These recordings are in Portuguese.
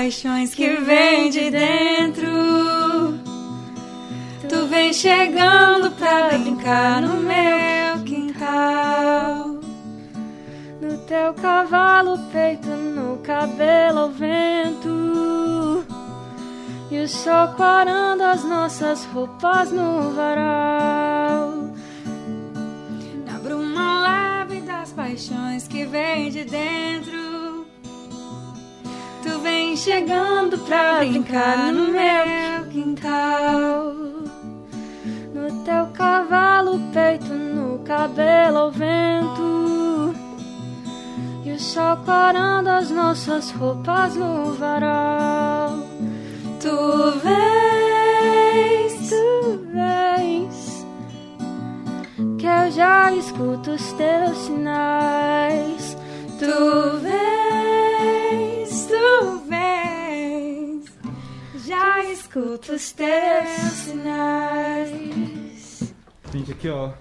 paixões que vem de dentro. Tu vem chegando pra brincar no meu quintal. No teu cavalo, peito, no cabelo ao vento. E o sol quarando as nossas roupas no varal. Na bruma leve das paixões que vem de dentro. Chegando pra brincar no meu quintal. No teu cavalo, peito, no cabelo ao vento. E o sol quarando as nossas roupas no varal. Tu vens, Tu vens, que eu já escuto os teus sinais. tu vens, Já escuto os teus sinais. Gente, aqui ó,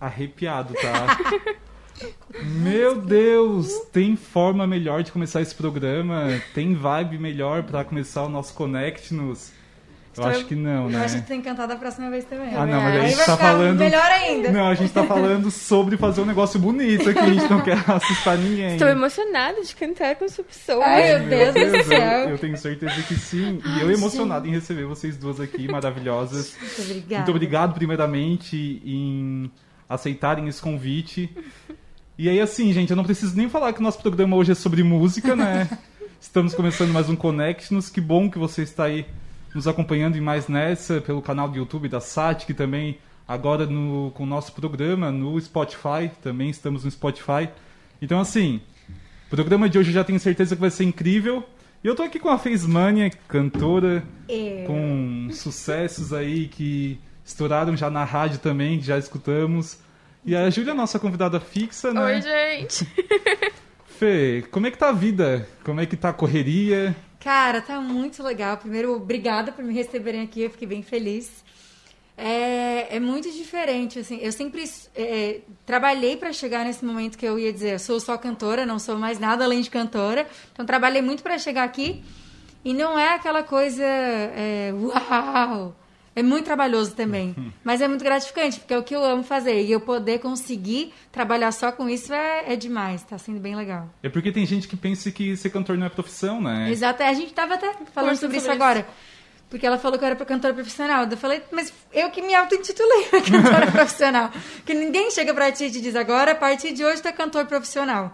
arrepiado, tá? Meu Deus, tem forma melhor de começar esse programa? Tem vibe melhor pra começar o nosso Connect-nos? Eu acho que não, Eu acho né? que tem que cantar da próxima vez também. Ah, não, mas a Aí gente vai tá ficar falando. melhor ainda. Não, a gente tá falando sobre fazer um negócio bonito aqui, a gente não quer assustar ninguém. Estou emocionada de cantar com essa pessoa. Ai, meu Deus do eu- céu. Eu tenho certeza que sim. E eu emocionado em receber vocês duas aqui, maravilhosas. Muito obrigada. Muito obrigado, primeiramente, em aceitarem esse convite. E aí, assim, gente, eu não preciso nem falar que o nosso programa hoje é sobre música, né? Estamos começando mais um Connect-nos. Que bom que você está aí nos acompanhando em mais nessa, pelo canal do YouTube da SAT, que também agora no, com o nosso programa no Spotify, também estamos no Spotify. Então, assim, o programa de hoje eu já tenho certeza que vai ser incrível. E eu tô aqui com a Faismania, cantora, É. com sucessos aí que estouraram já na rádio também, que já escutamos. E a Júlia, nossa convidada fixa, né? Oi, gente. Fê, como é que tá a vida? Como é que tá a correria? Cara, tá muito legal. Primeiro, obrigada por me receberem aqui, eu fiquei bem feliz. É, é muito diferente, assim. Eu sempre é, trabalhei para chegar nesse momento que eu ia dizer, eu sou só cantora, não sou mais nada além de cantora. Então, trabalhei muito para chegar aqui. E não é aquela coisa, é, uau! É muito trabalhoso também, mas é muito gratificante, porque é o que eu amo fazer. E eu poder conseguir trabalhar só com isso é, é demais, tá sendo bem legal. É porque tem gente que pensa que ser cantor não é profissão, né? Exato, a gente tava até falando Conversando sobre isso sobre agora. Porque ela falou que eu era cantora profissional. Eu falei, mas eu que me auto-intitulei cantora profissional. Que ninguém chega pra ti e te diz agora, a partir de hoje tu é cantor profissional.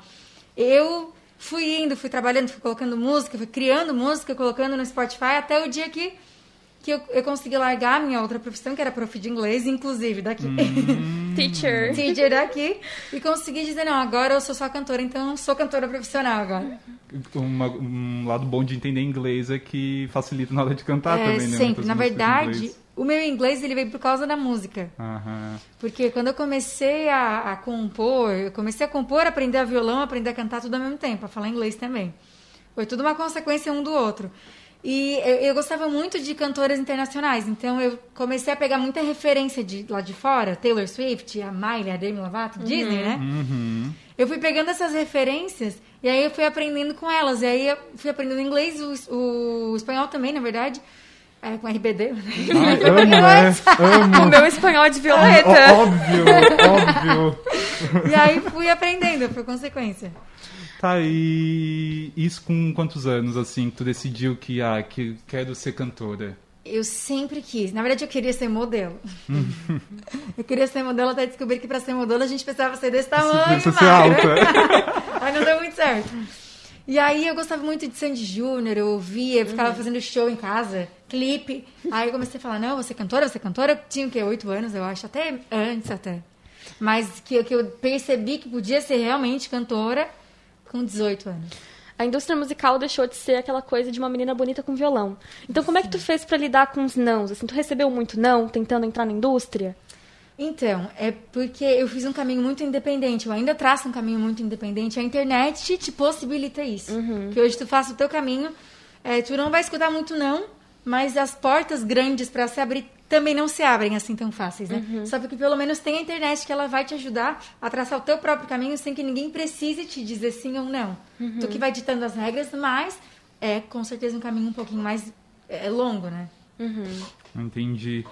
Eu fui indo, fui trabalhando, fui colocando música, fui criando música, colocando no Spotify, até o dia que, que eu, eu consegui largar a minha outra profissão, que era prof de inglês, inclusive daqui. Teacher. Teacher daqui. E consegui dizer, não, agora eu sou só cantora, então eu sou cantora profissional agora. Uma- um lado bom de entender inglês é que facilita na hora de cantar É, também, né? sempre. Na verdade, o meu inglês ele veio por causa da música. Aham. Porque quando eu comecei a, a compor, eu comecei a compor, aprender a violão, aprender a cantar tudo ao mesmo tempo, a falar inglês também. Foi tudo uma consequência um do outro. E eu, eu gostava muito de cantoras internacionais, então eu comecei a pegar muita referência de lá de fora, Taylor Swift, a Miley, a Demi Lovato, Disney, né? Uhum. Eu fui pegando essas referências e aí eu fui aprendendo com elas. E aí eu fui aprendendo inglês, o, o espanhol também, na verdade, é, com RBD. Ai, amo, né? O Amo. meu espanhol é de Ó- violeta. óbvio, óbvio. E aí fui aprendendo, por consequência. Tá, e isso com quantos anos, assim, que tu decidiu que, ah, que quero ser cantora? Eu sempre quis. Na verdade, eu queria ser modelo. eu queria ser modelo até descobrir que para ser modelo a gente precisava ser desse tamanho. Precisa ser alta. Aí não deu muito certo. E aí eu gostava muito de Sandy Júnior, eu ouvia, eu ficava fazendo show em casa, clipe. Aí eu comecei a falar, não, você é cantora, você é cantora. Eu tinha o quê? Oito anos, eu acho, até antes até. Mas que, que eu percebi que podia ser realmente cantora com 18 anos. A indústria musical deixou de ser aquela coisa de uma menina bonita com violão. Então, como é que tu fez pra lidar com os nãos? Assim, tu recebeu muito não tentando entrar na indústria? Então, é porque eu fiz um caminho muito independente. Eu ainda traço um caminho muito independente. A internet te possibilita isso. Que hoje tu faça o teu caminho. é, tu não vai escutar muito não, mas as portas grandes para se abrir também não se abrem assim tão fáceis, né? Só porque pelo menos tem a internet que ela vai te ajudar a traçar o teu próprio caminho sem que ninguém precise te dizer sim ou não. Tu que vai ditando as regras, mas é com certeza um caminho um pouquinho mais é, longo, né? Entendi.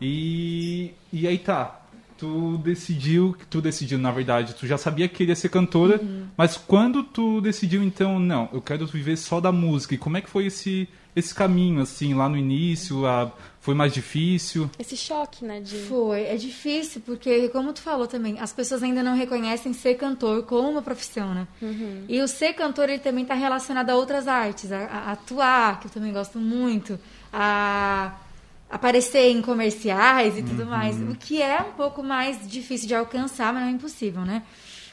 E, e aí tá. Tu decidiu, tu decidiu, na verdade, tu já sabia que queria ser cantora, mas quando tu decidiu, então, não, eu quero viver só da música, e como é que foi esse, esse caminho, assim, lá no início? A, foi mais difícil? Esse choque, né? De... Foi, é difícil, porque, como tu falou também, as pessoas ainda não reconhecem ser cantor como uma profissão, né? E o ser cantor, ele também está relacionado a outras artes, a, a atuar, que eu também gosto muito, a aparecer em comerciais e tudo mais, o que é um pouco mais difícil de alcançar, mas não é impossível, né?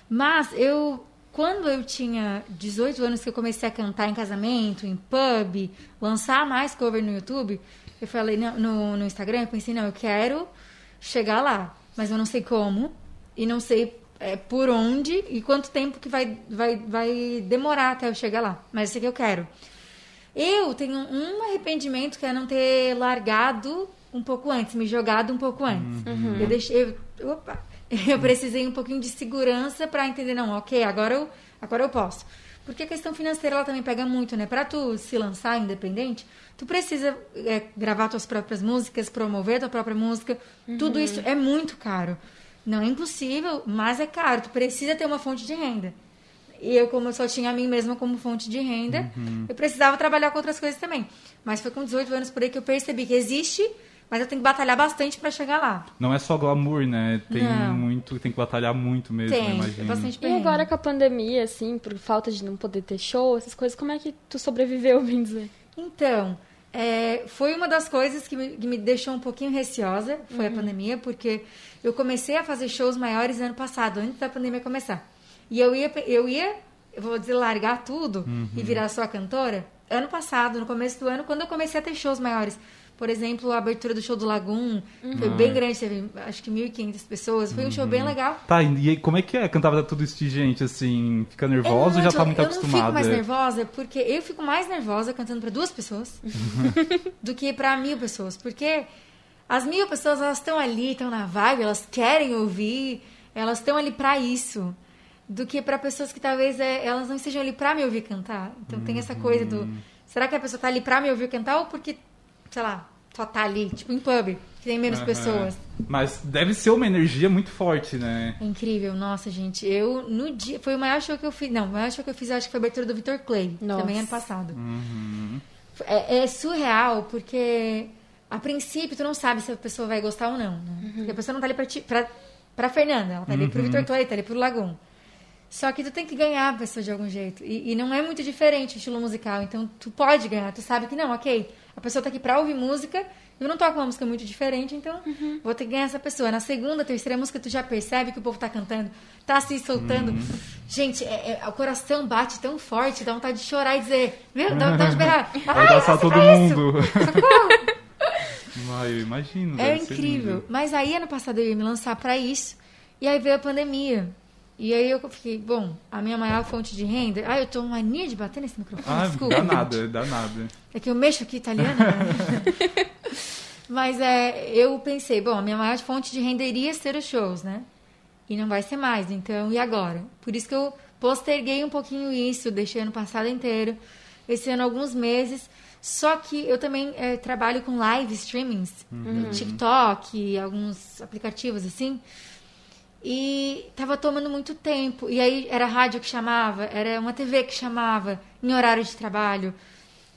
Mas eu, quando eu tinha 18 anos que eu comecei a cantar em casamento, em pub, lançar mais cover no YouTube, eu falei no, no, Instagram, eu pensei, não, eu quero chegar lá, mas eu não sei como e não sei é, por onde e quanto tempo que vai, vai, vai demorar até eu chegar lá, mas eu sei que eu quero. Eu tenho um arrependimento que é não ter largado um pouco antes, me jogado um pouco antes. Eu deixei. Eu, opa, eu precisei um pouquinho de segurança para entender, não, ok, agora eu, agora eu posso. Porque a questão financeira ela também pega muito, né? Para tu se lançar independente, tu precisa é, gravar tuas próprias músicas, promover tua própria música. Tudo isso é muito caro. Não é impossível, mas é caro. Tu precisa ter uma fonte de renda. E eu, como eu só tinha a mim mesma como fonte de renda, eu precisava trabalhar com outras coisas também. Mas foi com 18 anos por aí que eu percebi que existe, mas eu tenho que batalhar bastante para chegar lá. Não é só glamour, né? Tem Não. muito, tem que batalhar muito mesmo, Tem, imagino. é bastante E perrengue. agora com a pandemia, assim, por falta de não poder ter show, essas coisas, como é que tu sobreviveu, bem dizer? Então, é, foi uma das coisas que me, que me deixou um pouquinho receosa, foi a pandemia, porque eu comecei a fazer shows maiores ano passado, antes da pandemia começar. E eu ia, eu ia, eu vou dizer, largar tudo e virar só cantora ano passado, no começo do ano, quando eu comecei a ter shows maiores. Por exemplo, a abertura do show do Lagoon foi bem grande, teve acho que 1.500 pessoas. Foi um show bem legal. Tá, e aí, como é que é cantar pra tudo isso de gente, assim? Fica nervosa ou já tá muito eu acostumada? não fico mais nervosa porque eu fico mais nervosa cantando pra duas pessoas do que pra mil pessoas. Porque as mil pessoas, elas estão ali, estão na vibe, elas querem ouvir, elas estão ali pra isso. Do que pra pessoas que talvez é, elas não estejam ali pra me ouvir cantar. Então tem essa coisa do... Será que a pessoa tá ali pra me ouvir cantar ou porque, sei lá, só tá ali, tipo em pub, que tem menos Aham. pessoas. Mas deve ser uma energia muito forte, né? É incrível, nossa, gente. Eu, no dia. Foi o maior show que eu fiz. Não, o maior show que eu fiz, eu acho que foi a abertura do Victor Clay. Nossa. Também ano passado. É, é surreal, porque a princípio tu não sabe se a pessoa vai gostar ou não. Né? Porque a pessoa não tá ali pra, ti, pra, pra Fernanda, ela tá ali pro Victor Clay, tá ali pro Lagoon. Só que tu tem que ganhar a pessoa de algum jeito. E, e não é muito diferente o estilo musical. Então tu pode ganhar. Tu sabe que não, ok. A pessoa tá aqui pra ouvir música. Eu não toco uma música muito diferente, então vou ter que ganhar essa pessoa. Na segunda, terceira música, tu já percebe que o povo tá cantando, tá se soltando. Gente, é- é- o coração bate tão forte, dá vontade de chorar e dizer, viu? Dá vontade de berrar. Vai Ai, dançar nasci todo isso. mundo. Socorro! Ah, eu imagino. É incrível. Mas aí, ano passado, eu ia me lançar pra isso. E aí veio a pandemia. E aí eu fiquei, bom, a minha maior fonte de renda... Ah, eu tô mania de bater nesse microfone, Ah, desculpa. dá nada, dá nada. É que eu mexo aqui italiana. né? Mas é, eu pensei, bom, a minha maior fonte de renda iria ser os shows, né? E não vai ser mais, então, e agora? Por isso que eu posterguei um pouquinho isso, deixei ano passado inteiro, esse ano alguns meses. Só que eu também é, trabalho com live streamings no TikTok, alguns aplicativos assim. E tava tomando muito tempo. E aí era rádio que chamava, era uma TV que chamava em horário de trabalho.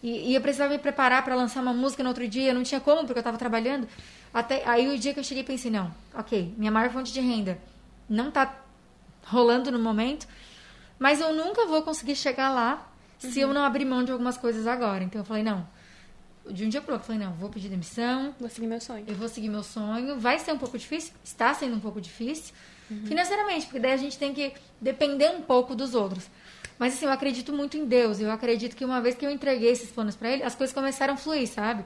E, e eu precisava me preparar para lançar uma música no outro dia, não tinha como porque eu tava trabalhando. Até aí o dia que eu cheguei pensei, não, ok, minha maior fonte de renda não tá rolando no momento, mas eu nunca vou conseguir chegar lá se eu não abrir mão de algumas coisas agora. Então eu falei, não. De um dia pro outro, falei, não, vou pedir demissão, Vou seguir meu sonho. eu vou seguir meu sonho. Vai ser um pouco difícil, está sendo um pouco difícil, financeiramente, porque daí a gente tem que depender um pouco dos outros. Mas assim, eu acredito muito em Deus. Eu acredito que uma vez que eu entreguei esses planos para ele, as coisas começaram a fluir, sabe?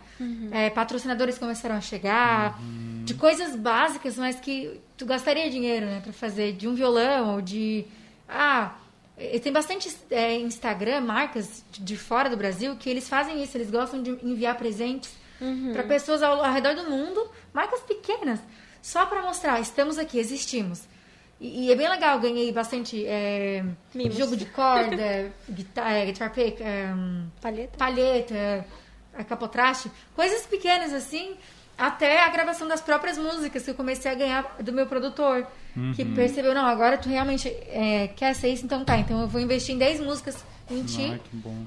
É, patrocinadores começaram a chegar, de coisas básicas, mas que tu gastaria dinheiro, né, para fazer de um violão ou de ah, tem bastante é, Instagram, marcas de fora do Brasil, que eles fazem isso. Eles gostam de enviar presentes para pessoas ao, ao redor do mundo, marcas pequenas, só para mostrar, estamos aqui, existimos. E, e é bem legal, ganhei bastante é, jogo de corda, é, guitar pick, é, Palheta? palheta, a capotraste, coisas pequenas assim, até a gravação das próprias músicas que eu comecei a ganhar do meu produtor, que percebeu, não, agora tu realmente é, quer ser isso, então tá, então eu vou investir em 10 músicas em ti, Ai, que bom.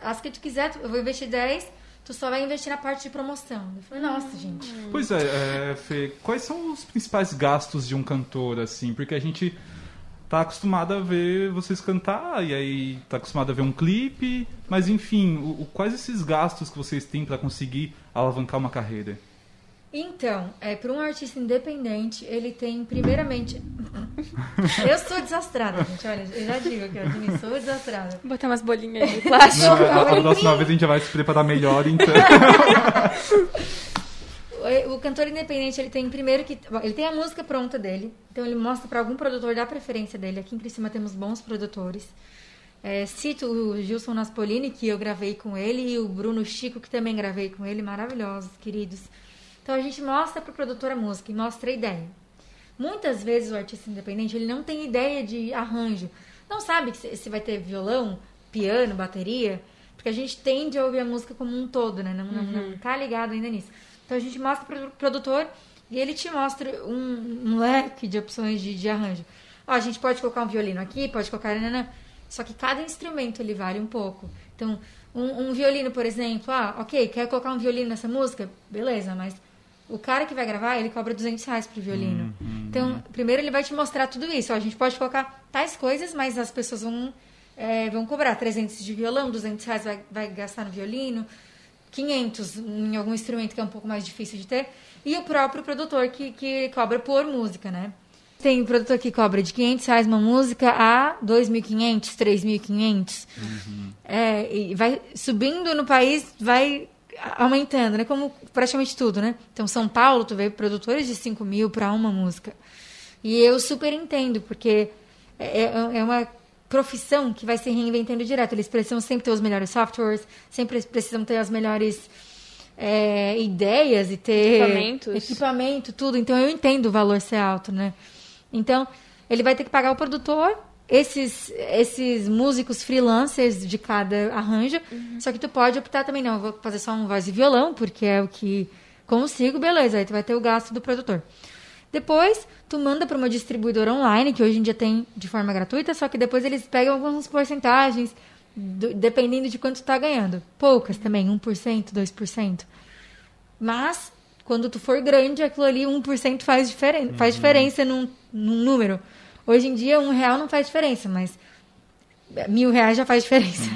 as que tu quiser, eu vou investir 10, tu só vai investir na parte de promoção. Eu falei, nossa, gente. Pois é, é, Fê, quais são os principais gastos de um cantor, assim? Porque a gente tá acostumado a ver vocês cantar, e aí tá acostumado a ver um clipe, mas enfim, o, o- quais esses gastos que vocês têm para conseguir alavancar uma carreira? Então, é, para um artista independente, ele tem, primeiramente. eu sou desastrada, gente. Olha, eu já digo que eu sou desastrada. Vou botar umas bolinhas aí de plástico. Não, a, a próxima vez a gente já vai se preparar melhor, então. O, cantor independente, ele tem primeiro que. Ele tem a música pronta dele, então ele mostra para algum produtor da preferência dele. Aqui em Criciúma temos bons produtores. É, cito o Gilson Naspolini, que eu gravei com ele, e o Bruno Chico, que também gravei com ele, maravilhosos, queridos. Então a gente mostra pro produtor a música e mostra a ideia. Muitas vezes o artista independente ele não tem ideia de arranjo. Não sabe se vai ter violão, piano, bateria, porque a gente tende a ouvir a música como um todo, né? Não, não, não tá ligado ainda nisso. Então a gente mostra pro produtor e ele te mostra um, um leque de opções de, de arranjo. Ó, a gente pode colocar um violino aqui, pode colocar. Nanana, só que cada instrumento ele vale um pouco. Então, um, um violino, por exemplo, ah, ok, quer colocar um violino nessa música? Beleza, mas o cara que vai gravar, ele cobra 200 reais pro violino. Então, primeiro ele vai te mostrar tudo isso. Ó, a gente pode colocar tais coisas, mas as pessoas vão, é, vão cobrar 300 de violão, 200 reais vai, vai gastar no violino, 500 em algum instrumento que é um pouco mais difícil de ter. E o próprio produtor que, que cobra por música, né? Tem produtor que cobra de 500 reais uma música a 2.500, 3.500. É, e vai subindo no país, vai aumentando, né? Como praticamente tudo, né? Então, São Paulo, tu vê produtores de 5 mil para uma música. E eu super entendo, porque é, é uma profissão que vai se reinventando direto. Eles precisam sempre ter os melhores softwares, sempre precisam ter as melhores é, ideias e ter Equipamentos. equipamento, tudo. Então eu entendo o valor ser alto, né? Então ele vai ter que pagar o produtor, esses esses músicos freelancers de cada arranjo. Só que tu pode optar também não, eu vou fazer só um voz e violão porque é o que consigo, beleza? Aí tu vai ter o gasto do produtor. Depois, tu manda para uma distribuidora online, que hoje em dia tem de forma gratuita, só que depois eles pegam algumas porcentagens, do- dependendo de quanto tu tá ganhando. Poucas também, 1%, 2%. Mas, quando tu for grande, aquilo ali, 1% faz, diferen faz diferença num, num número. Hoje em dia, um real não faz diferença, mas mil reais já faz diferença.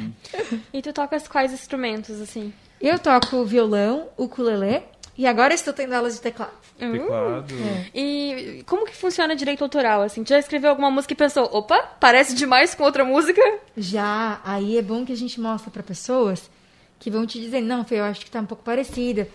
E tu tocas quais instrumentos, assim? Eu toco violão, ukulele, e agora estou tendo aulas de teclado. Teclado. E como que funciona direito autoral, assim? Tu já escreveu alguma música e pensou, opa, parece demais com outra música? Já, aí é bom que a gente mostra para pessoas que vão te dizer, não, Fê, eu acho que tá um pouco parecida.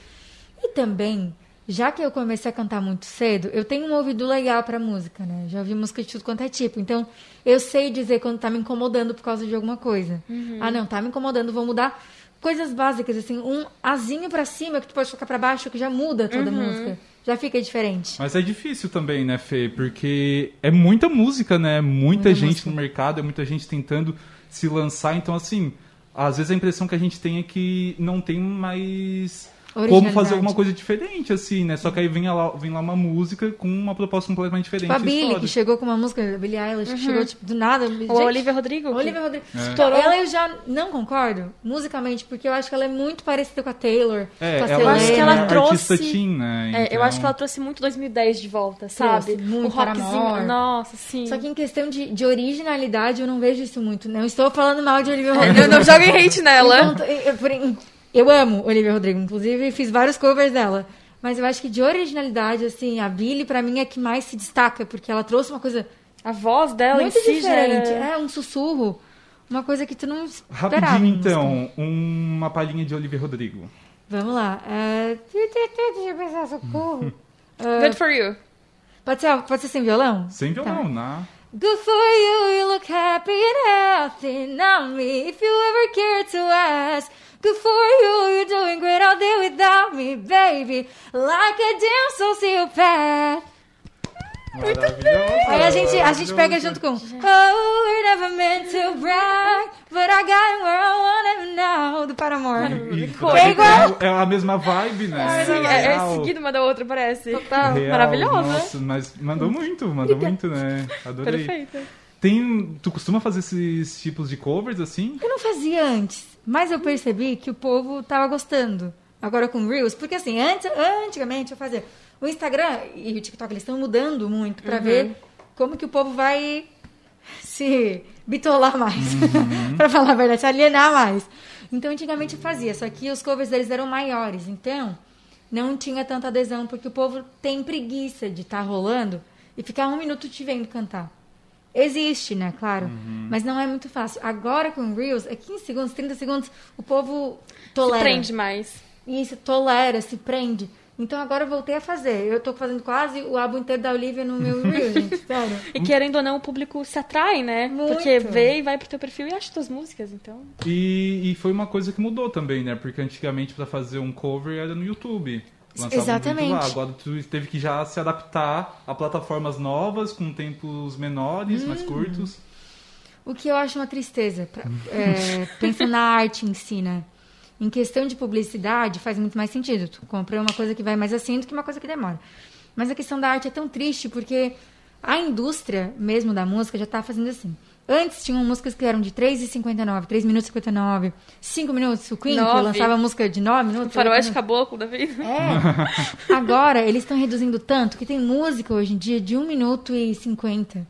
E também, já que eu comecei a cantar muito cedo, eu tenho um ouvido legal pra música, né? Já ouvi música de tudo quanto é tipo. Então, eu sei dizer quando tá me incomodando por causa de alguma coisa. Ah, não, tá me incomodando, vou mudar. Coisas básicas, assim, um azinho pra cima que tu pode tocar pra baixo, que já muda toda a música. Já fica diferente. Mas é difícil também, né, Fê? Porque é muita música, né? Muita, Muita gente música. no mercado, é muita gente tentando se lançar. Então, assim, às vezes a impressão que a gente tem é que não tem mais como fazer alguma coisa diferente, assim, né? Só que aí vem lá, vem lá uma música com uma proposta completamente diferente. Tipo a estoura. que chegou com uma música, a Billie Eilish, que chegou, tipo, do nada. Ou Gente, a Olivia Rodrigo? A Olivia Rodrigo. É. Estourou. Ela eu já não concordo musicalmente, porque eu acho que ela é muito parecida com a Taylor, É, com a ela Eu acho que é ela uma trouxe- teen, né? É, eu Então- acho que ela trouxe muito 2010 de volta, sabe? Trouxe muito o rockzinho. Nossa, sim. Só que em questão de, de originalidade, eu não vejo isso muito. Não estou falando mal de Olivia Rodrigo. Não, não joguem hate nela. Enquanto- eu, amo Olivia Rodrigo, inclusive fiz vários covers dela. Mas eu acho que de originalidade, assim, a Billie, pra mim, é que mais se destaca, porque ela trouxe uma coisa A voz dela muito em si já diferente. É, um sussurro. Uma coisa que tu não esperava. Rapidinho, então, uma palhinha de Olivia Rodrigo. Vamos lá. É... Deixa eu pensar, socorro. É, Good for you. Pode ser, pode ser sem violão? Sem violão, Tá. né? Good for you, you look happy and healthy. Not me, if you ever cared to ask. Good for you, you're doing great all day without me, baby. Like a damn sociopath. Maravilhosa. Aí a gente, a gente pega junto com Oh, we're never meant to brag, but I got where I wanna know, do Paramore. E- é igual. É a mesma vibe, né? Sim, é, é Real. seguido uma da outra, parece. Total. Real, maravilhosa. Nossa, mas mandou muito, mandou muito, né? Adorei. Perfeita. Tem, tu costuma fazer esses tipos de covers assim? Eu não fazia antes, mas eu percebi que o povo tava gostando. Agora com Reels, porque assim, antes, antigamente eu fazia. O Instagram e o TikTok, eles estão mudando muito pra ver como que o povo vai se bitolar mais. pra falar a verdade, se alienar mais. Então, antigamente eu fazia, só que os covers deles eram maiores. Então, não tinha tanta adesão, porque o povo tem preguiça de estar rolando e ficar um minuto te vendo cantar. Existe, né? Claro. Mas não é muito fácil. Agora com Reels, é 15 segundos, 30 segundos, o povo Se tolera. prende mais. Isso, tolera, se prende. Então agora eu voltei a fazer. Eu tô fazendo quase o álbum inteiro da Olivia no meu Reels, gente. Sério. E querendo ou não, o público se atrai, né? Muito. Porque vê e vai pro teu perfil e acha tuas músicas, então. E, e foi uma coisa que mudou também, né? Porque antigamente pra fazer um cover era no YouTube. Lançava Exatamente. Agora tu teve que já se adaptar a plataformas novas, com tempos menores, mais Hum. curtos. O que eu acho uma tristeza, pra, é, pensando na arte em si, né? Em questão de publicidade, faz muito mais sentido. Tu compra uma coisa que vai mais assim do que uma coisa que demora. Mas a questão da arte é tão triste porque a indústria mesmo da música já tá fazendo assim. Antes tinham músicas que eram de 3,59, 3 minutos e 59, 5 minutos. O Queen lançava música de 9 minutos. O faroeste caboclo da vida. É. Agora, eles estão reduzindo tanto que tem música hoje em dia de 1 minuto e 50.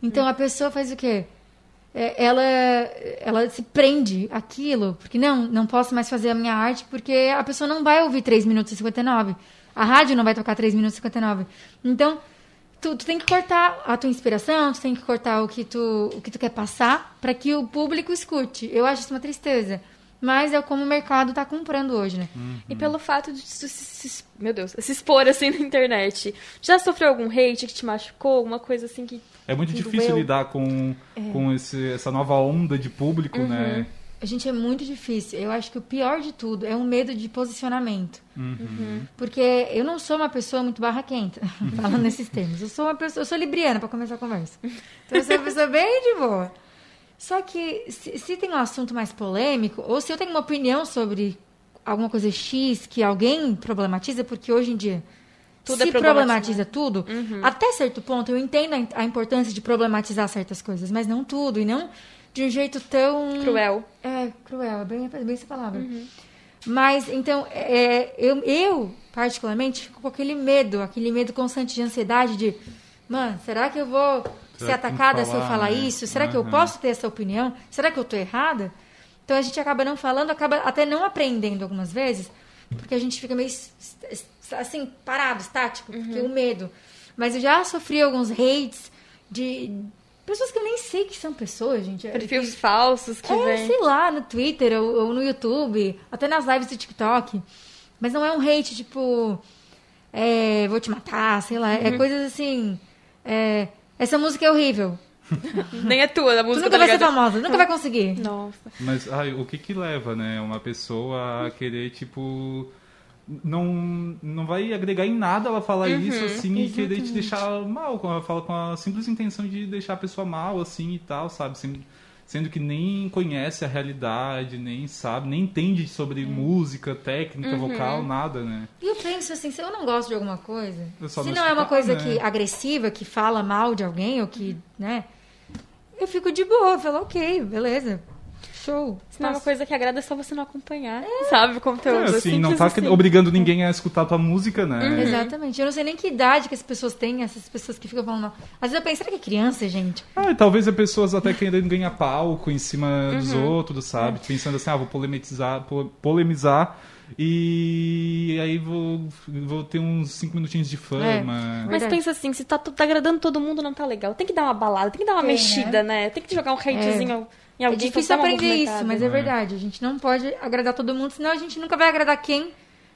Então a pessoa faz o quê? É, Ela, ela se prende aquilo, porque não, não posso mais fazer a minha arte, porque a pessoa não vai ouvir 3 minutos e 59. A rádio não vai tocar 3 minutos e 59. Então, tu, tu tem que cortar a tua inspiração, tu tem que cortar o que tu, o que tu quer passar para que o público escute. Eu acho isso uma tristeza. Mas é como o mercado tá comprando hoje, né? E pelo fato de tu se, se- meu Deus, se expor assim na internet. Já sofreu algum hate que te machucou? Alguma coisa assim que. É muito que difícil doeu? lidar com, com esse, essa nova onda de público, né? A gente é muito difícil. Eu acho que o pior de tudo é o medo de posicionamento. Porque eu não sou uma pessoa muito barraquenta, falando nesses termos. Eu sou uma pessoa, eu sou libriana para começar a conversa. Então eu sou uma pessoa bem de boa. Só que se, se tem um assunto mais polêmico, ou se eu tenho uma opinião sobre alguma coisa X que alguém problematiza, porque hoje em dia Tudo se é problematiza tudo, até certo ponto eu entendo a a importância de problematizar certas coisas, mas não tudo, e não de um jeito tão Cruel. é, cruel, é bem, é bem essa palavra. Mas, então, é, eu, eu, particularmente, fico com aquele medo, aquele medo constante de ansiedade de, mano, será que eu vou ser Será que atacada vão se eu falar, falar né? isso? Será que eu Aham. posso ter essa opinião? Será que eu tô errada? Então a gente acaba não falando, acaba até não aprendendo algumas vezes, porque a gente fica meio assim, parado, estático, porque o medo. Mas eu já sofri alguns hates de pessoas que eu nem sei que são pessoas, gente. Perfis falsos que É, vem. sei lá, no Twitter ou, ou no YouTube, até nas lives do TikTok. Mas não é um hate, tipo, é, vou te matar, sei lá. Uhum. É coisas assim. é, essa música é horrível. Nem é tua, Tu música nunca tá vai ser famosa, nunca vai conseguir. Nossa. Mas ai, o que que leva, né, uma pessoa a querer, tipo, não, não vai agregar em nada ela falar isso, assim, e querer te deixar mal, quando ela fala com a simples intenção de deixar a pessoa mal, assim, e tal, sabe? Sendo, sendo que nem conhece a realidade, nem sabe, nem entende sobre música, técnica, vocal, nada, né? E eu penso assim, se eu não gosto de alguma coisa, se não não é uma coisa né? que agressiva, que fala mal de alguém, ou que, né? Eu fico de boa, eu falo, ok, beleza. Show. Se não é uma coisa que agrada, é só você não acompanhar. Sabe o conteúdo. É, assim, não tá assim. obrigando ninguém a escutar tua música, né? Exatamente. Eu não sei nem que idade que as pessoas têm, essas pessoas que ficam falando. Às vezes eu penso, será que é criança, gente? Ah, e talvez é pessoas até querendo ganhar palco em cima dos outros, sabe? Pensando assim, ah, vou polemizar, po- polemizar e aí vou, vou ter uns cinco minutinhos de fama. Mas Verdade. pensa assim, se tá, tá agradando todo mundo, não tá legal. Tem que dar uma balada, tem que dar uma Tem, mexida, né? Tem que jogar um hatezinho em É difícil aprender isso, mas é verdade. A gente não pode agradar todo mundo, senão a gente nunca vai agradar quem,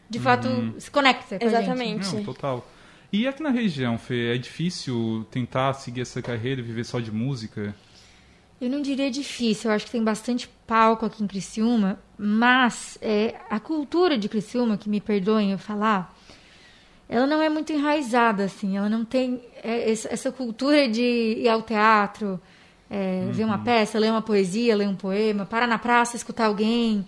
de fato, se conecta com a gente. Exatamente. Não, total. E aqui na região, Fê, é difícil tentar seguir essa carreira e viver só de música? Eu não diria difícil, eu acho que tem bastante palco aqui em Criciúma, mas é, a cultura de Criciúma, que me perdoem eu falar, ela não é muito enraizada, assim. Ela não tem é, essa cultura de ir ao teatro, é, ver uma peça, ler uma poesia, ler um poema, parar na praça, escutar alguém,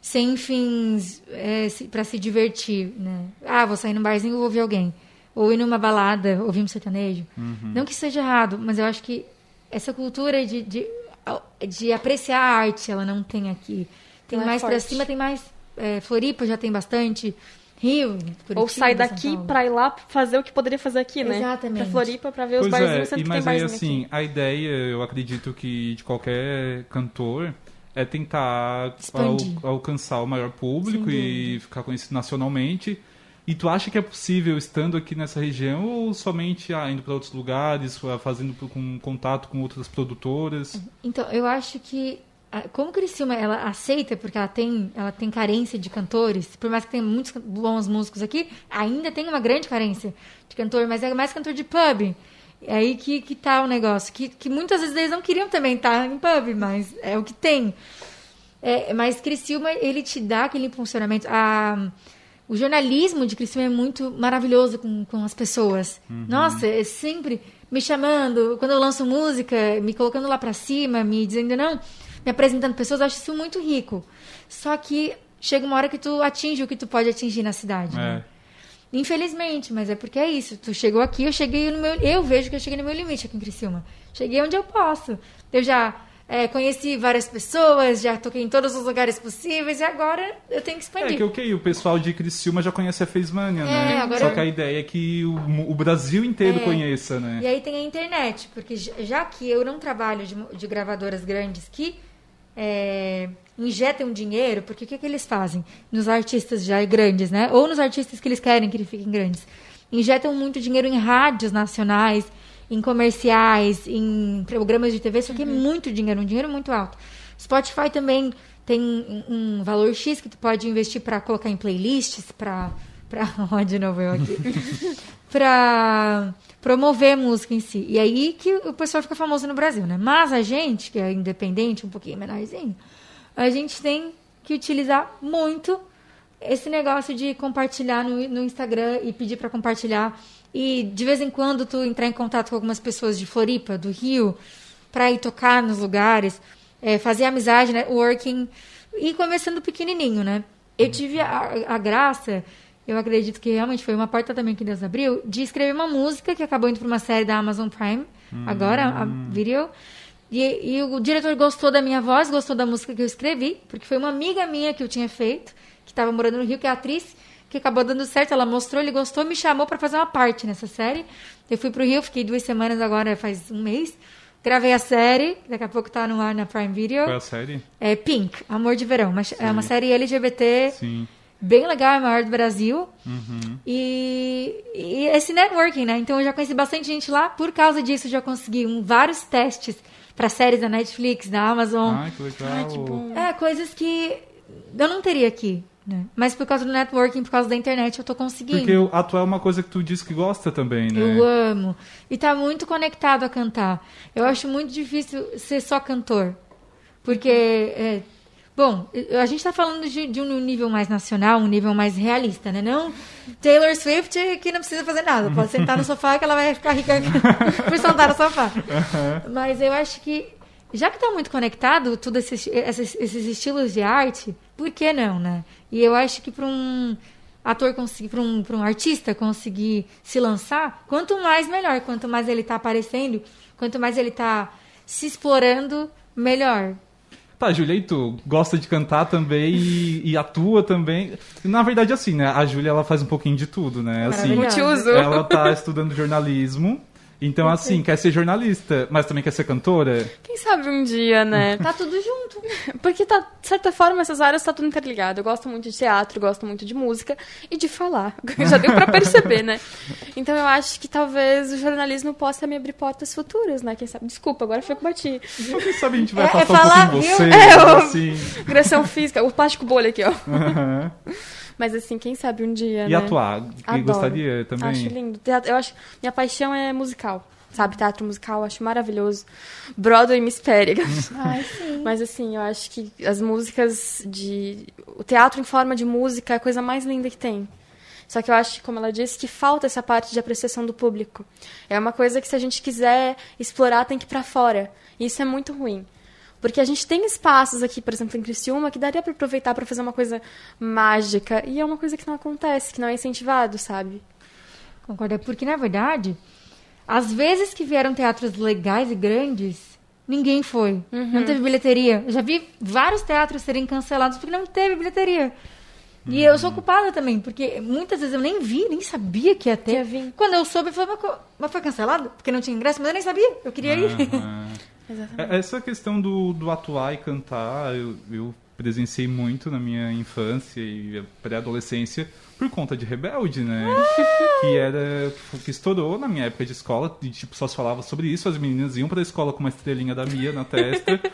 sem fins é, para se divertir, né? Ah, vou sair num barzinho e vou ouvir alguém. Ou ir numa balada, ouvir um sertanejo. Não que seja errado, mas eu acho que essa cultura de, de, de apreciar a arte, ela não tem aqui. Tem Não é mais pra forte. cima, tem mais... é, Floripa já tem bastante. Rio, Curitiba, Ou sai daqui pra ir lá fazer o que poderia fazer aqui, né? Exatamente. Pra Floripa, pra ver os Pois barzinhos, é, sendo e, que tem mas aí assim, aqui. a ideia, eu acredito que de qualquer cantor é tentar al- alcançar o maior público e dúvida. ficar conhecido nacionalmente. E tu acha que é possível estando aqui nessa região ou somente ah, indo para outros lugares, fazendo com contato com outras produtoras? Então, eu acho que como Criciúma ela aceita porque ela tem ela tem carência de cantores, por mais que tenha muitos bons músicos aqui, ainda tem uma grande carência de cantor, mas é mais cantor de pub. É aí que, que tá o negócio, que, que muitas vezes eles não queriam também estar em pub, mas é o que tem. É, mas Criciúma, ele te dá aquele impulsionamento. A, o jornalismo de Criciúma é muito maravilhoso com, com as pessoas. Nossa, é sempre me chamando, quando eu lanço música, me colocando lá pra cima, me dizendo não, me apresentando pessoas, eu acho isso muito rico. Só que chega uma hora que tu atinge o que tu pode atingir na cidade. né? É. Infelizmente, mas é porque é isso. Tu chegou aqui, eu cheguei no meu. Eu vejo que eu cheguei no meu limite aqui em Criciúma. Cheguei onde eu posso. Eu já é, conheci várias pessoas, já toquei em todos os lugares possíveis e agora eu tenho que É expandir. que ok, o pessoal de Criciúma já conhece a Facemania, né? agora- Só que a ideia é que o, o Brasil inteiro É. conheça, né? E aí tem a internet, porque já que eu não trabalho de, de gravadoras grandes que é, injetam dinheiro, porque o que, que eles fazem nos artistas já grandes, né? Ou nos artistas que eles querem que eles fiquem grandes. Injetam muito dinheiro em rádios nacionais, em comerciais, em programas de TV, só que é muito dinheiro, um dinheiro muito alto. Spotify também tem um, valor X que tu pode investir para colocar em playlists, para para de novo eu aqui. para promover música em si. E aí que o pessoal fica famoso no Brasil, né? Mas a gente, que é independente, um pouquinho menorzinho, a gente tem que utilizar muito esse negócio de compartilhar no, no Instagram e pedir para compartilhar. E de vez em quando tu entrar em contato com algumas pessoas de Floripa, do Rio, para ir tocar nos lugares, é, fazer amizade, networking, e começando pequenininho, né? Eu tive a, a graça, eu acredito que realmente foi uma porta também que Deus abriu, de escrever uma música que acabou indo para uma série da Amazon Prime, agora, a video. E, e o diretor gostou da minha voz, gostou da música que eu escrevi, porque foi uma amiga minha que eu tinha feito, que estava morando no Rio, que é atriz, que acabou dando certo. Ela mostrou, ele gostou, me chamou para fazer uma parte nessa série. Eu fui pro Rio, fiquei duas semanas agora, faz um mês. Gravei a série, daqui a pouco tá no ar na Prime Video. Qual é a série? É Pink, Amor de Verão. Mas é uma série LGBT Sim. bem legal, é a maior do Brasil. Uhum. E, e esse networking, né? Então eu já conheci bastante gente lá. Por causa disso, já consegui um, vários testes para séries da Netflix, da Amazon. Ai, que legal. Ai, que bom. É, coisas que eu não teria aqui, né? Mas por causa do networking, por causa da internet, eu tô conseguindo. Porque o atual é uma coisa que tu disse que gosta também, né? Eu amo. E tá muito conectado a cantar. Eu acho muito difícil ser só cantor. Porque, é, bom, a gente tá falando de, de um nível mais nacional, um nível mais realista, né? Não Taylor Swift que não precisa fazer nada. Pode sentar no sofá que ela vai ficar rica por sentar no sofá. Mas eu acho que, já que tá muito conectado, tudo esses, esses, esses estilos de arte, por que não, né? E eu acho que para um ator conseguir, para um, pra um artista conseguir se lançar, quanto mais melhor. Quanto mais ele tá aparecendo, quanto mais ele tá se explorando, melhor. Tá, Júlia, e tu? Gosta de cantar também e, e atua também. Na verdade, assim, né? A Júlia, ela faz um pouquinho de tudo, né? Assim. Multiuso. ela tá estudando jornalismo. Então, assim, quer ser jornalista, mas também quer ser cantora. Quem sabe um dia, né? Tá tudo junto. Porque, tá, de certa forma, essas áreas tá tudo interligado. Eu gosto muito de teatro, gosto muito de música e de falar. Já deu pra perceber, né? Então eu acho que talvez o jornalismo possa me abrir portas futuras, né? Quem sabe? Desculpa, agora foi que eu bati. Quem sabe a gente vai É- é afastar um falar, pouquinho viu? você, É, eu- assim. Agressão física, o plástico bolha aqui, ó. Aham. Mas assim, quem sabe um dia, E né? atuar? Que Adoro. gostaria também? Acho lindo. Eu acho, minha paixão é musical. Sabe, teatro musical, acho maravilhoso. Broadway me espere. Ai, sim. Mas assim, eu acho que as músicas de. O teatro em forma de música é a coisa mais linda que tem. Só que eu acho, como ela disse, que falta essa parte de apreciação do público. É uma coisa que se a gente quiser explorar, tem que ir pra fora. E isso é muito ruim. Porque a gente tem espaços aqui, por exemplo, em Criciúma, que daria para aproveitar para fazer uma coisa mágica. E é uma coisa que não acontece, que não é incentivado, sabe? Concordo. É porque, na verdade, às vezes que vieram teatros legais e grandes, ninguém foi. Não teve bilheteria. Eu já vi vários teatros serem cancelados porque não teve bilheteria. E eu sou culpada também, porque muitas vezes eu nem vi, nem sabia que ia ter. Que ia. Quando eu soube, eu falei, mas foi cancelado? Porque não tinha ingresso, mas eu nem sabia. Eu queria ir. É- Essa questão do, do atuar e cantar, eu, eu presenciei muito na minha infância e pré-adolescência por conta de Rebelde, né? que era que estourou na minha época de escola e tipo só se falava sobre isso, as meninas iam pra escola com uma estrelinha da Mia na testa.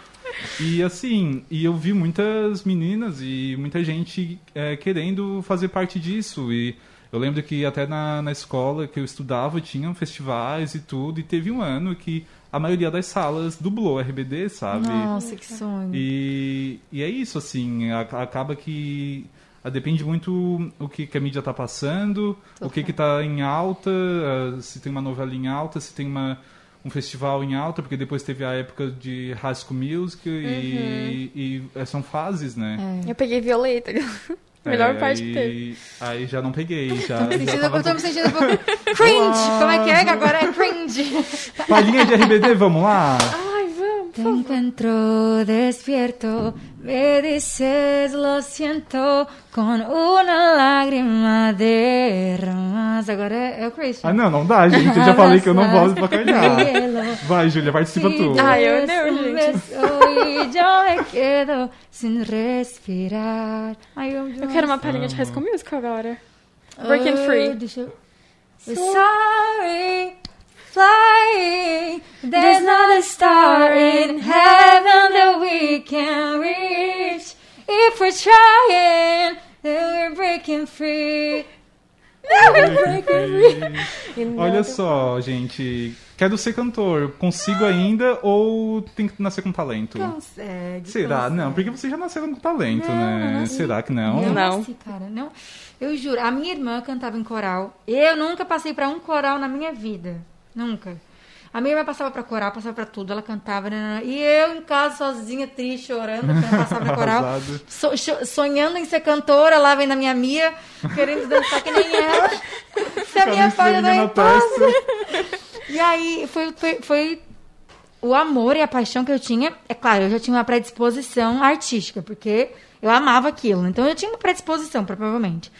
E assim, e eu vi muitas meninas e muita gente é, querendo fazer parte disso. E eu lembro que até na, na escola que eu estudava tinham festivais e tudo, e teve um ano que a maioria das salas dublou RBD, sabe? Nossa, que sonho. E, e é isso, assim, a- acaba que ah, depende muito o que, que a mídia tá passando, o que que tá em alta, ah, se tem uma novela em alta, se tem uma, um festival em alta, porque depois teve a época de High School Music e, e eh, são fases, né? Eu peguei Violeta. Melhor É, parte que aí, teve. Aí já não peguei, já, Tô já sentindo- tava eu tô me sentindo um pouco cringe. Como é que é que agora é cringe? Palhinha de RBD, vamos lá? Vamos. Te encuentro despierto, me dices lo siento, con una lágrima derramas. Agora é, é o Christian. Ah, não, não dá, gente. Eu já falei que eu não posso bacalhar. Vai, Júlia, participa tu. Ah, eu não, gente. yo me quedo sin respirar. Eu, Eu quero uma palhinha de High School Musical agora. Breaking Ah, Free. Deixa eu... Sorry, flying. There's not a star in heaven that we can reach. If we're trying, then we're breaking free. Olha só, gente. Quero ser cantor. Consigo ainda ou tem que nascer com talento? Consegue. Será? consegue. Não, porque vocês já nasceram com talento, Não, né? não, Será que não? Eu Não. nasci, cara. Não. Eu juro, a minha irmã cantava em coral. Eu nunca passei pra um coral na minha vida. Nunca. A minha irmã passava pra coral, passava pra tudo, ela cantava. né, né, E eu em casa sozinha, triste, chorando, porque passava pra coral. So- sonhando em ser cantora, lá vem a minha Mia, querendo dançar que nem ela. Se a minha falha não na passa. E aí foi, foi, foi o amor e a paixão que eu tinha. É claro, eu já tinha uma predisposição artística, porque eu amava aquilo. Então eu tinha uma predisposição, provavelmente.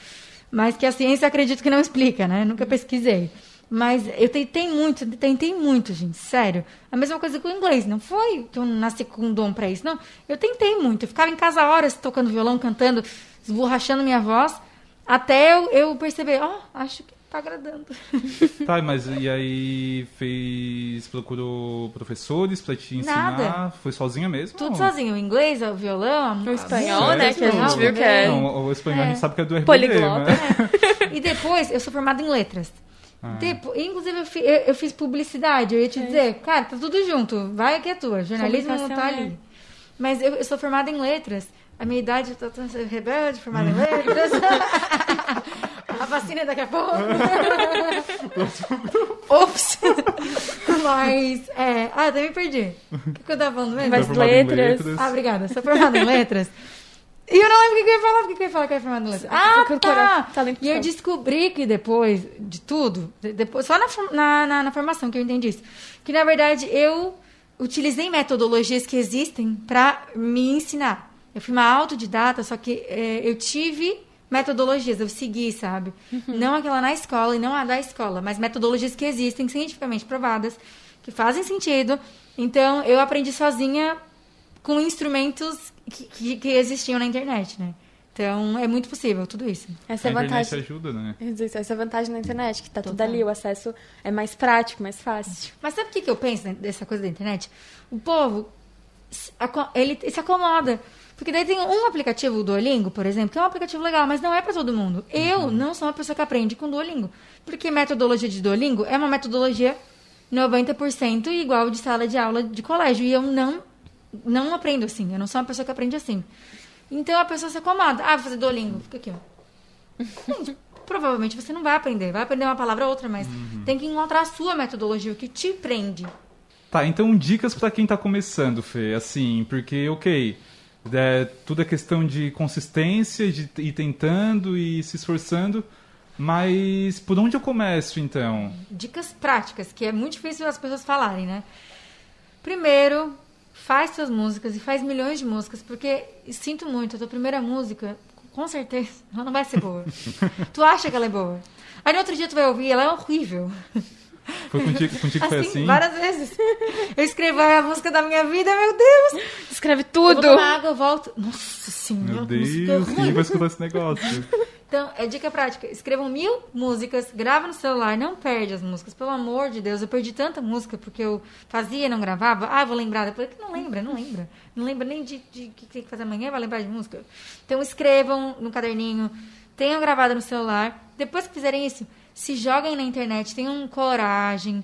Mas que a ciência acredito que não explica, né? Nunca pesquisei. Mas eu tentei muito, tentei muito, gente, sério. A mesma coisa com o inglês. Não foi que eu nasci com um dom pra isso, não. Eu tentei muito. Eu ficava em casa horas tocando violão, cantando, esborrachando minha voz, até eu, eu perceber, ó, acho que tá agradando. Tá, mas e aí fez. procurou professores pra te ensinar? Nada. Foi sozinha mesmo? Tudo sozinho, o inglês, o violão, O espanhol, né, que a gente viu que é-. Não, o espanhol a gente sabe que é do RBD, Poliglota. né? E depois, eu sou formada em letras. Ah. Depo- inclusive, eu, fi- eu- eu fiz publicidade. Eu ia te dizer, cara, tá tudo junto. Vai que é tua. Jornalismo não tá ali. Mas eu, eu sou formada em letras. A minha idade, eu tô tão rebelde, formada em letras. a vacina é daqui a pouco. Ops! Mas, é... Ah, até me perdi. O que, que eu tava falando mesmo? Mas em letras. Ah, obrigada. Sou formada em letras. E eu não lembro o que eu ia falar. O que que eu ia falar que eu ia letras? Ah, tá. talento E eu descobri que depois de tudo, de- depois, só na, na, na, na formação que eu entendi isso, que na verdade eu utilizei metodologias que existem para me ensinar. Eu fui uma autodidata, só que é, eu tive metodologias, eu segui, sabe? Não aquela na escola e não a da escola, mas metodologias que existem, cientificamente provadas, que fazem sentido. Então, eu aprendi sozinha com instrumentos que, que, que existiam na internet, né? Então, é muito possível tudo isso. Essa é a internet vantagem. ajuda, né? Essa é a vantagem da internet, que tá tudo ali, o acesso é mais prático, mais fácil. Mas sabe o que, que eu penso dessa coisa da internet? O povo, ele se acomoda. Porque daí tem um aplicativo, o Duolingo, por exemplo, que é um aplicativo legal, mas não é para todo mundo. Eu não sou uma pessoa que aprende com Duolingo. Porque metodologia de Duolingo é uma metodologia 90% igual de sala de aula de colégio. E eu não, não aprendo assim. Eu não sou uma pessoa que aprende assim. Então a pessoa se acomoda. Ah, vou fazer Duolingo. Fica aqui, ó. Gente, provavelmente você não vai aprender. Vai aprender uma palavra ou outra, mas tem que encontrar a sua metodologia, o que te prende. Tá, então dicas pra quem tá começando, Fê, assim, porque, ok, é, tudo é questão de consistência, de ir tentando e se esforçando, mas por onde eu começo, então? Dicas práticas, que é muito difícil as pessoas falarem, né? Primeiro, faz suas músicas e faz milhões de músicas, porque sinto muito, a tua primeira música, com certeza, ela não vai ser boa. tu acha que ela é boa. Aí no outro dia tu vai ouvir, ela é horrível. Foi contigo, contigo que foi assim? várias vezes. Eu escrevo a música da minha vida, meu Deus. Escreve Eu vou tudo. tomar água, eu volto. Nossa senhora, Meu Deus, quem vai escutar esse negócio? Então, é dica prática. Escrevam mil músicas, grava no celular, não perde as músicas. Pelo amor de Deus, eu perdi tanta música porque eu fazia e não gravava. Ah, vou lembrar. Depois que não lembra, não lembra. Não lembra nem de o que tem que fazer amanhã, vai lembrar de música. Então, escrevam no caderninho, tenham gravado no celular. Depois que fizerem isso, se joguem na internet, tenham coragem,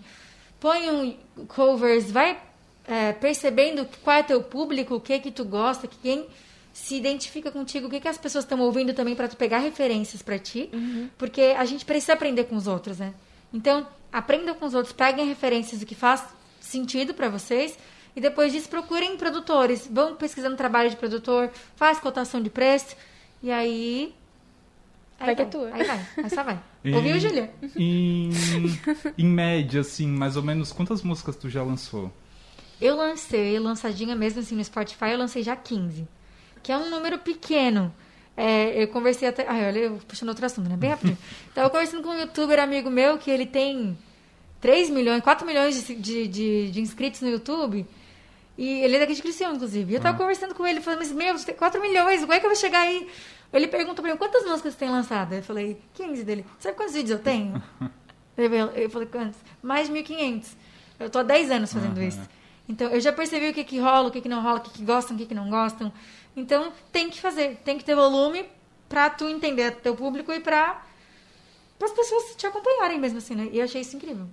ponham covers, vai é, percebendo qual é teu público, o que que tu gosta, que quem se identifica contigo, o que que as pessoas estão ouvindo também para tu pegar referências para ti, porque a gente precisa aprender com os outros, né? Então, aprenda com os outros, peguem referências do que faz sentido para vocês e depois disso procurem produtores, vão pesquisando trabalho de produtor, faz cotação de preço e aí aí Vai que é tua. Aí vai, aí só vai. E- Ouviu, Júlia? Em, em média, assim, mais ou menos, quantas músicas tu já lançou? Eu lancei, lançadinha mesmo assim no Spotify, eu lancei já 15. Que é um número pequeno. É, eu conversei até. Ai, olha, eu puxando outro assunto, né? Bem rapidinho. Tava conversando com um youtuber amigo meu que ele tem 3 milhões, 4 milhões de, de, de, de inscritos no YouTube. E ele é daqui de Criciúma, inclusive. E eu tava Ah. conversando com ele, falando, mas meu, você tem 4 milhões, como é que eu vou chegar aí? Ele perguntou pra mim, quantas músicas você tem lançado? Eu falei, 15 dele. Sabe quantos vídeos eu tenho? eu falei, quantos? Mais de 1.500. Eu tô há 10 anos fazendo Aham. isso. Então, eu já percebi o que que rola, o que que não rola, o que que gostam, o que que não gostam. Então, tem que fazer. Tem que ter volume pra tu entender teu público e pra... As pessoas te acompanharem mesmo assim, né? E eu achei isso incrível.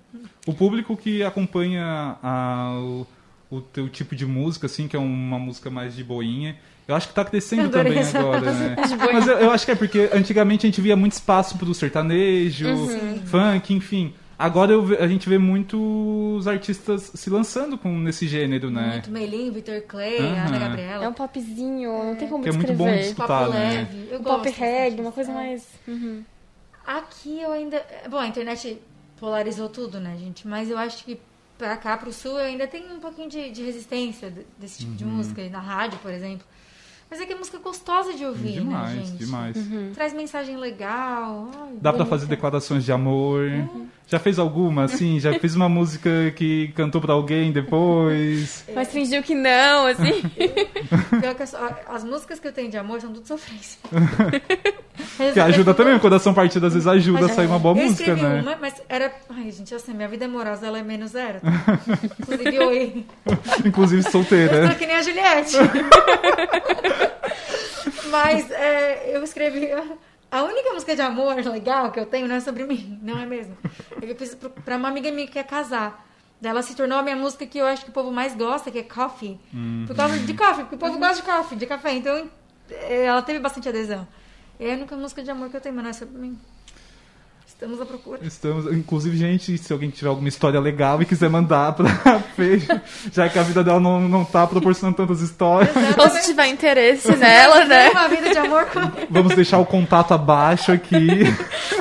O público que acompanha a- o, o teu tipo de música, assim, que é uma música mais de boinha, eu acho que tá crescendo também agora, né? Mas eu, eu acho que é porque antigamente a gente via muito espaço pro sertanejo, Uhum. funk, enfim. Agora eu a gente vê muitos artistas se lançando com nesse gênero, né? Muito Melim, Vitor Clay. Ana Gabriela. É um popzinho, não tem como Que é muito bom de escutar. papo né? leve. Eu um gosto pop reggae, uma coisa É. mais. Uhum. Aqui eu ainda. Bom, a internet polarizou tudo, né, gente? Mas eu acho que pra cá, pro sul, eu ainda tenho um pouquinho de, de resistência de- desse tipo Uhum. de música, na rádio, por exemplo. Mas é que é música gostosa de ouvir, demais, né, gente? demais. Traz mensagem legal. Ai, Dá pra bonita. fazer declarações de amor. Uhum. Já fez alguma, assim? Já fez uma música que cantou pra alguém depois? Mas fingiu que não, assim. Pior que as, as músicas que eu tenho de amor são tudo sofrência. Que ajuda também, o coração partido às vezes ajuda a sair uma boa eu música, escrevi né? uma, mas era. Ai, gente, assim, minha vida amorosa ela é menos zero. Tá? Inclusive, oi. Inclusive Eu solteira. estou que nem a Juliette. Mas é, eu escrevi. A única música de amor legal que eu tenho não é sobre mim, não é mesmo? Eu fiz pra uma amiga minha que quer casar. Ela se tornou a minha música que eu acho que o povo mais gosta, que é Coffee. Por causa de coffee, porque o povo gosta de coffee, de café. Então é, ela teve bastante adesão. É a única música de amor que eu tenho, mas não é sobre mim. Estamos à procura. Estamos, inclusive, gente, se alguém tiver alguma história legal e quiser mandar pra Fê, já que a vida dela não, não tá proporcionando tantas histórias, Ou se tiver interesse nela, né? Uma vida de amor com vamos deixar o contato abaixo aqui.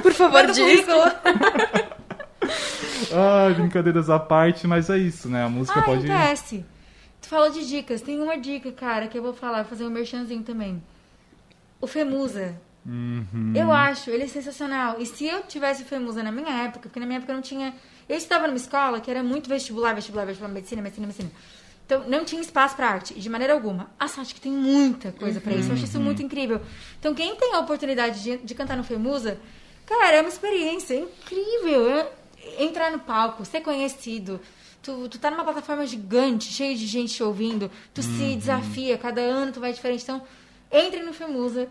Por favor, diz. Ai, brincadeiras à parte, mas é isso, né? A música Ah, pode. em PS. Tu falou de dicas. Tem uma dica, cara, que eu vou falar, vou fazer um merchanzinho também. O Femusa. Uhum. Eu acho ele sensacional. E se eu tivesse o Femusa na minha época, porque na minha época não tinha. Eu estava numa escola que era muito vestibular, vestibular, vestibular, medicina, medicina, medicina. Então não tinha espaço pra arte, de maneira alguma. A sorte que tem muita coisa pra isso. Eu acho isso muito incrível. Então quem tem a oportunidade de, de cantar no Femusa, cara, é uma experiência incrível. É- Entrar no palco, ser conhecido. Tu, tu tá numa plataforma gigante, cheia de gente te ouvindo. Tu se desafia, cada ano tu vai diferente. Então, entre no Femusa.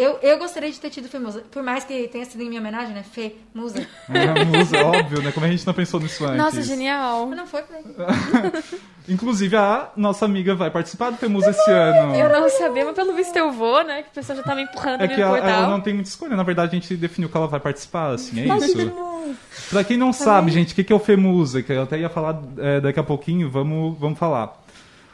Eu, eu gostaria de ter tido Femusa. Por mais que tenha sido em minha homenagem, né? Fê, musa. É, musa, óbvio, né? Como a gente não pensou nisso antes. Nossa, genial. Mas não foi. Inclusive, a nossa amiga vai participar do Femusa esse ano. Eu não sabia, mas pelo visto eu vou, né? Que a pessoa já tá me empurrando É ali que no ela, portal. ela não tem muita escolha. Na verdade, a gente definiu que ela vai participar, assim, é isso. Pra quem não sabe, gente, o que que é o Femusa? Que eu até ia falar é, daqui a pouquinho, vamos, vamos falar.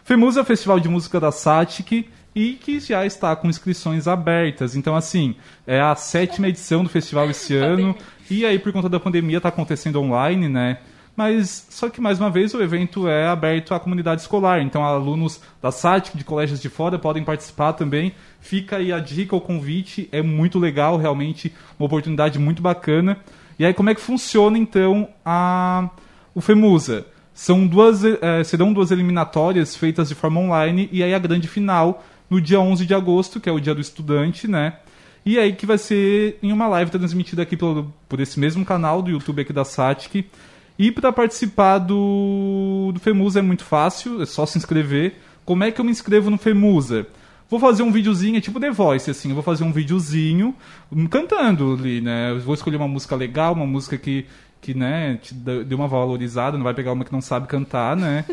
Femusa é o Festival de Música da Satic e que já está com inscrições abertas. Então, assim, é a sétima edição do festival esse ano. E aí, por conta da pandemia, está acontecendo online, né? Mas, só que mais uma vez, o evento é aberto à comunidade escolar. Então, alunos da SATIC, de colégios de fora, podem participar também. Fica aí a dica, o convite. É muito legal, realmente, uma oportunidade muito bacana. E aí, como é que funciona, então, a... o FEMUSA? São duas, eh, serão duas eliminatórias feitas de forma online. E aí, a grande final, no dia 11 de agosto, que é o dia do estudante, né? E aí que vai ser em uma live transmitida aqui pelo, por esse mesmo canal do YouTube aqui da Satic. E para participar do, do Femusa é muito fácil, é só se inscrever. Como é que eu me inscrevo no Femusa? Vou fazer um videozinho, é tipo The Voice, assim. Vou fazer um videozinho hum, cantando ali, né? Eu vou escolher uma música legal, uma música que, que né, te dê uma valorizada, não vai pegar uma que não sabe cantar, né?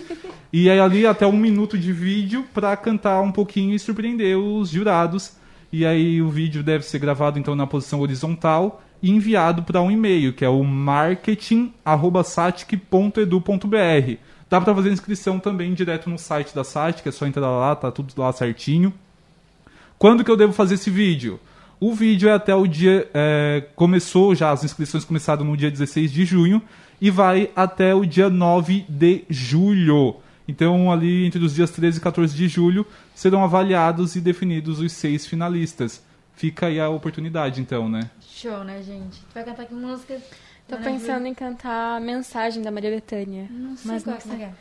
E aí ali até um minuto de vídeo pra cantar um pouquinho e surpreender os jurados. E aí o vídeo deve ser gravado então na posição horizontal e enviado para um e-mail, que é o marketing@satic.edu.br. Dá para fazer inscrição também direto no site da Satic, é só entrar lá, tá tudo lá certinho. Quando que eu devo fazer esse vídeo? O vídeo é até o dia. é, começou já, as inscrições começaram no dia 16 de junho e vai até o dia 9 de julho. Então, ali entre os dias 13 e 14 de julho, serão avaliados e definidos os seis finalistas. Fica aí a oportunidade, então, né? Show, né, gente? Tu vai cantar que música? Tô pensando em cantar a mensagem da Maria Bethânia. Não sei Mas qual não que você quer.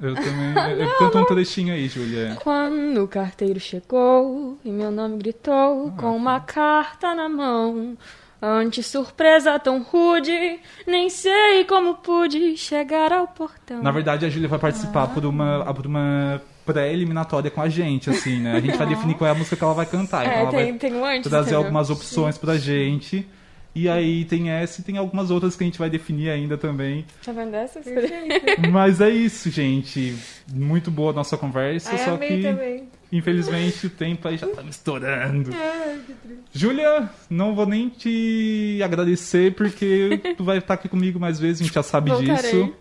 Eu também. Eu canto um trechinho aí, Júlia. Quando o carteiro chegou e meu nome gritou com uma carta na mão. Ante surpresa tão rude, nem sei como pude chegar ao portão. Na verdade, a Júlia vai participar por uma, por uma pré-eliminatória com a gente, assim, né? A gente vai definir qual é a música que ela vai cantar. Então é, ela tem, vai tem um antes. trazer entendeu? algumas opções pra gente. E aí tem essa e tem algumas outras que a gente vai definir ainda também. Tá vendo essa? Mas é isso, gente. Muito boa a nossa conversa, Ai, só amei que também. infelizmente o tempo aí já tá estourando. Júlia, não vou nem te agradecer porque tu vai estar aqui comigo mais vezes, a gente já sabe Voltarei. disso.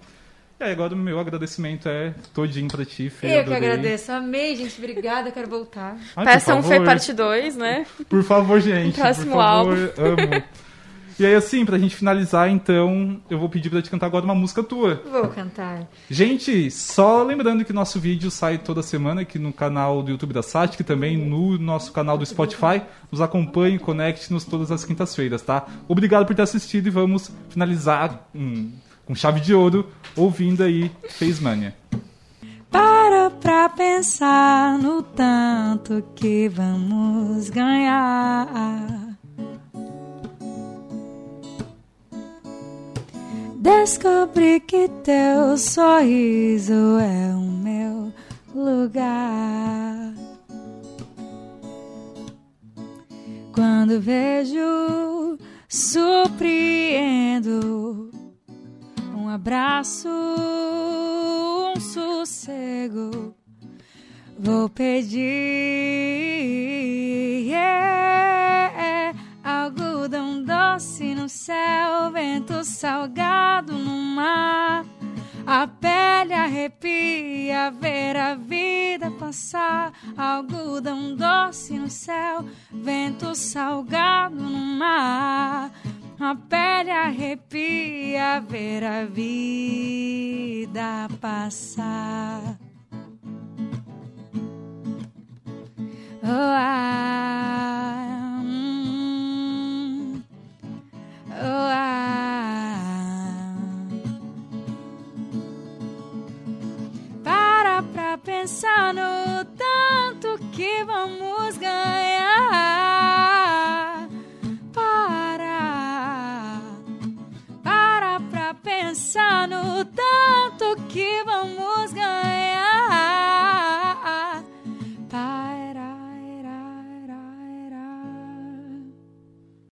E aí, agora o meu agradecimento é todinho pra ti, Fê. Eu que adorei. agradeço. Amei, gente. Obrigada. Quero voltar. Ai, um Fê parte 2, né? Por favor, gente. Próximo por favor, amo. E aí, assim, pra gente finalizar, então, eu vou pedir pra te cantar agora uma música tua. Vou cantar. Gente, só lembrando que nosso vídeo sai toda semana aqui no canal do YouTube da Satic, também no nosso canal do Spotify. Nos acompanhe, conecte-nos todas as quintas-feiras, tá? Obrigado por ter assistido e vamos finalizar hum, com chave de ouro, ouvindo aí Fez Mania. Para pra pensar no tanto que vamos ganhar. Descobri que teu sorriso é o meu lugar. Quando vejo, surpreendo um abraço, um sossego. Vou pedir yeah, doce no céu, vento salgado no mar. A pele arrepia ver a vida passar. Algodão doce no céu, vento salgado no mar. A pele arrepia ver a vida passar. Oh, ah, perdoar. Para pra pensar no tanto que vamos ganhar. Para, para pra pensar no tanto que vamos